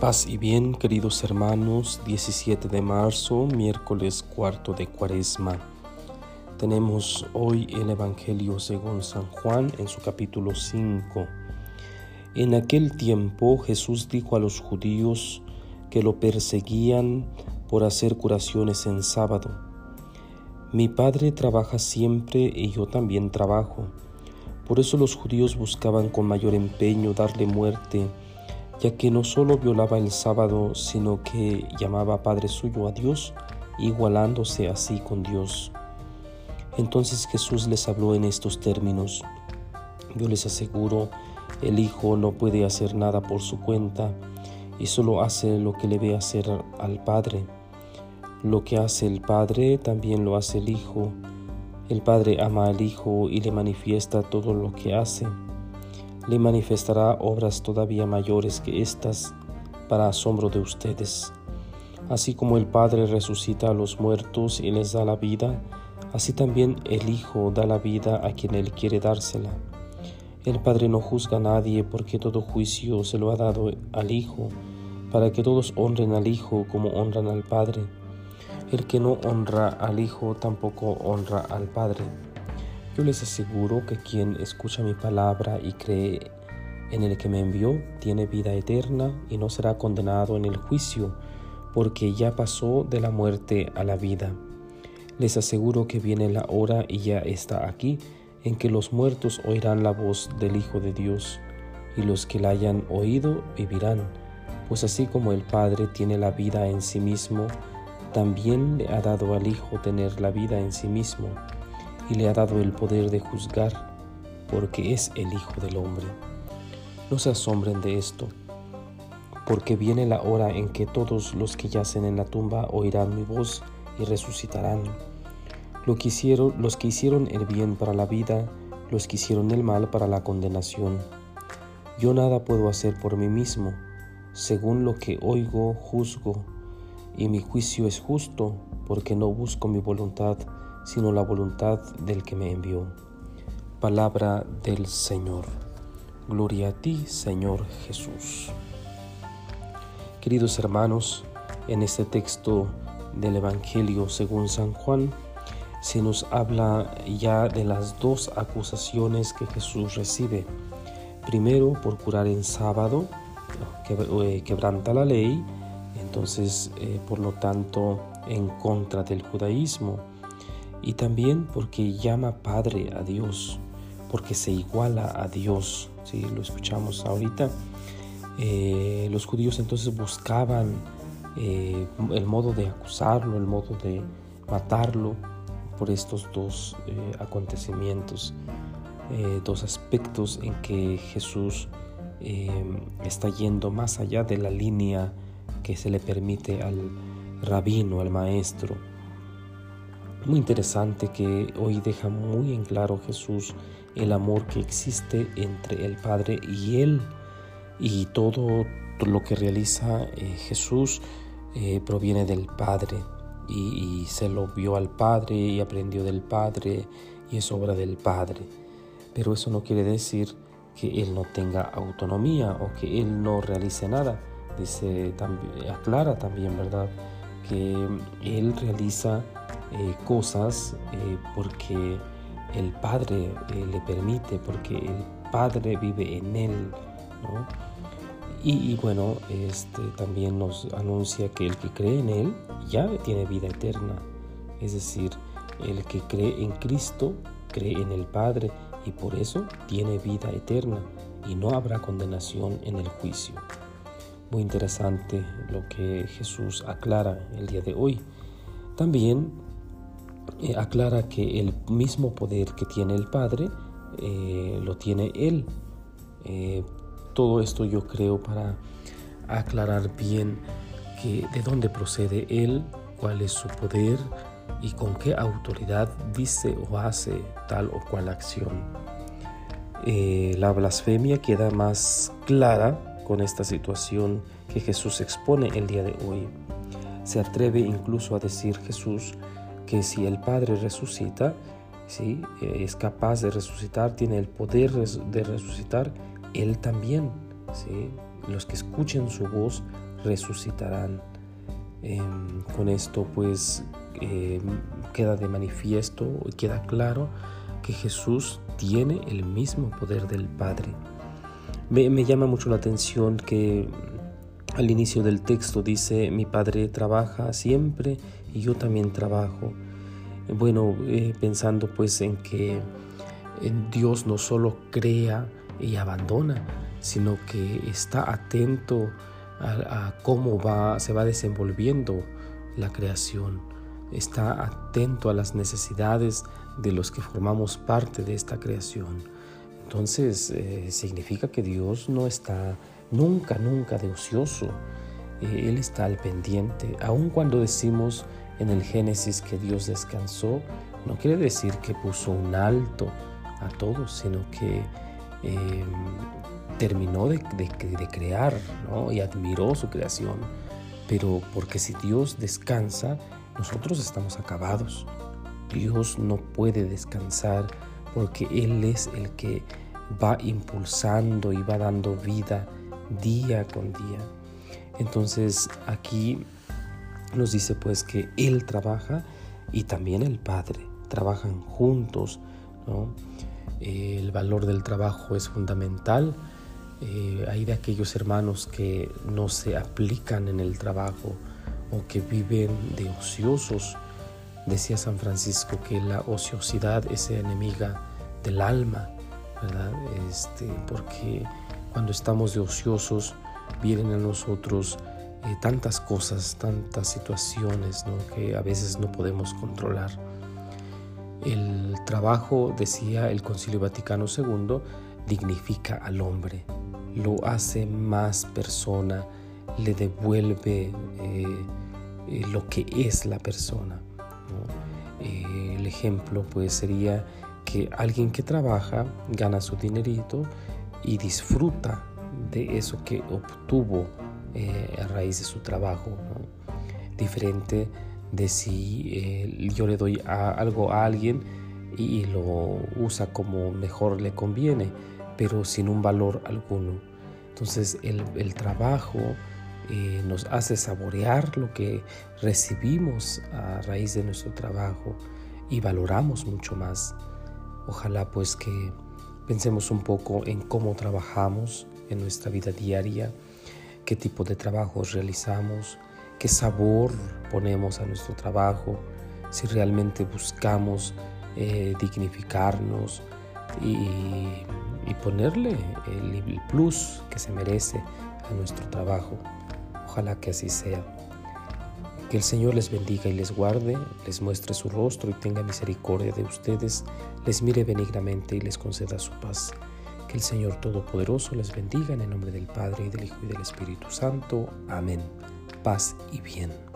Paz y bien, queridos hermanos, 17 de marzo, miércoles cuarto de cuaresma. Tenemos hoy el Evangelio según San Juan en su capítulo 5. En aquel tiempo Jesús dijo a los judíos que lo perseguían por hacer curaciones en sábado. Mi Padre trabaja siempre y yo también trabajo. Por eso los judíos buscaban con mayor empeño darle muerte ya que no solo violaba el sábado, sino que llamaba Padre suyo a Dios, igualándose así con Dios. Entonces Jesús les habló en estos términos. Yo les aseguro, el Hijo no puede hacer nada por su cuenta y solo hace lo que le ve hacer al Padre. Lo que hace el Padre también lo hace el Hijo. El Padre ama al Hijo y le manifiesta todo lo que hace le manifestará obras todavía mayores que estas para asombro de ustedes. Así como el Padre resucita a los muertos y les da la vida, así también el Hijo da la vida a quien Él quiere dársela. El Padre no juzga a nadie porque todo juicio se lo ha dado al Hijo, para que todos honren al Hijo como honran al Padre. El que no honra al Hijo tampoco honra al Padre. Les aseguro que quien escucha mi palabra y cree en el que me envió tiene vida eterna y no será condenado en el juicio, porque ya pasó de la muerte a la vida. Les aseguro que viene la hora y ya está aquí, en que los muertos oirán la voz del Hijo de Dios, y los que la hayan oído vivirán, pues así como el Padre tiene la vida en sí mismo, también le ha dado al Hijo tener la vida en sí mismo y le ha dado el poder de juzgar, porque es el Hijo del Hombre. No se asombren de esto, porque viene la hora en que todos los que yacen en la tumba oirán mi voz y resucitarán. Lo que hicieron, los que hicieron el bien para la vida, los que hicieron el mal para la condenación. Yo nada puedo hacer por mí mismo, según lo que oigo, juzgo, y mi juicio es justo, porque no busco mi voluntad, sino la voluntad del que me envió. Palabra del Señor. Gloria a ti, Señor Jesús. Queridos hermanos, en este texto del Evangelio según San Juan, se nos habla ya de las dos acusaciones que Jesús recibe. Primero, por curar en sábado, eh, quebranta la ley, entonces, eh, por lo tanto, en contra del judaísmo y también porque llama Padre a Dios, porque se iguala a Dios. Si lo escuchamos ahorita. Eh, los judíos entonces buscaban eh, el modo de acusarlo, el modo de matarlo por estos dos eh, acontecimientos, dos aspectos en que Jesús está yendo más allá de la línea que se le permite al rabino, al maestro muy interesante que hoy deja muy en claro Jesús el amor que existe entre el Padre y Él y todo lo que realiza eh, Jesús eh, proviene del Padre y, se lo vio al Padre y aprendió del Padre y es obra del Padre. Pero eso no quiere decir que Él no tenga autonomía o que Él no realice nada. Dice, también, aclara también, ¿verdad? Que Él realiza eh, cosas eh, porque el Padre eh, le permite, porque el Padre vive en él. Y, bueno, este, también nos anuncia que el que cree en Él ya tiene vida eterna. Es decir, el que cree en Cristo cree en el Padre y por eso tiene vida eterna y no habrá condenación en el juicio. Muy interesante lo que Jesús aclara el día de hoy. También eh, aclara que el mismo poder que tiene el Padre eh, lo tiene Él. Eh, todo esto yo creo para aclarar bien que de dónde procede Él, cuál es su poder y con qué autoridad dice o hace tal o cual acción. la blasfemia queda más clara con esta situación que Jesús expone el día de hoy. Se atreve incluso a decir Jesús que si el Padre resucita, ¿sí? Eh, es capaz de resucitar, tiene el poder de resucitar, Él también. ¿sí? Los que escuchen su voz resucitarán. Em, con esto pues em, queda de manifiesto queda claro que Jesús tiene el mismo poder del Padre. Me, llama mucho la atención que al inicio del texto dice, mi Padre trabaja siempre y yo también trabajo. Bueno, eh, pensando pues en que Dios no solo crea y abandona, sino que está atento a, cómo va, se va desenvolviendo la creación, está atento a las necesidades de los que formamos parte de esta creación. Entonces eh, significa que Dios no está nunca, nunca de ocioso. Eh, él está al pendiente. Aun cuando decimos en el Génesis que Dios descansó, no quiere decir que puso un alto a todo, sino que em, terminó de, crear y admiró su creación. Pero porque si Dios descansa, nosotros estamos acabados. Dios no puede descansar porque Él es el que va impulsando y va dando vida día con día. Entonces aquí nos dice pues que Él trabaja y también el Padre. Trabajan juntos. el valor del trabajo es fundamental. Eh, hay de aquellos hermanos que no se aplican en el trabajo o que viven de ociosos. Decía San Francisco que la ociosidad es enemiga del alma, ¿verdad? Este, porque cuando estamos de ociosos, vienen a nosotros eh, tantas cosas, tantas situaciones que a veces no podemos controlar. El trabajo, decía el Concilio Vaticano II, dignifica al hombre, lo hace más persona, le devuelve eh, eh, lo que es la persona. el ejemplo pues sería que alguien que trabaja gana su dinerito y disfruta de eso que obtuvo eh, a raíz de su trabajo. Diferente de si eh, yo le doy algo a alguien y, lo usa como mejor le conviene, pero sin un valor alguno. Entonces el, trabajo eh, nos hace saborear lo que recibimos a raíz de nuestro trabajo y valoramos mucho más. Ojalá pues que Pensemos un poco en cómo trabajamos en nuestra vida diaria, qué tipo de trabajos realizamos, qué sabor ponemos a nuestro trabajo, si realmente buscamos eh, dignificarnos y, ponerle el plus que se merece a nuestro trabajo. Ojalá que así sea. Que el Señor les bendiga y les guarde, les muestre su rostro y tenga misericordia de ustedes, les mire benignamente y les conceda su paz. Que el Señor Todopoderoso les bendiga en el nombre del Padre y del Hijo y del Espíritu Santo. Amén. Paz y bien.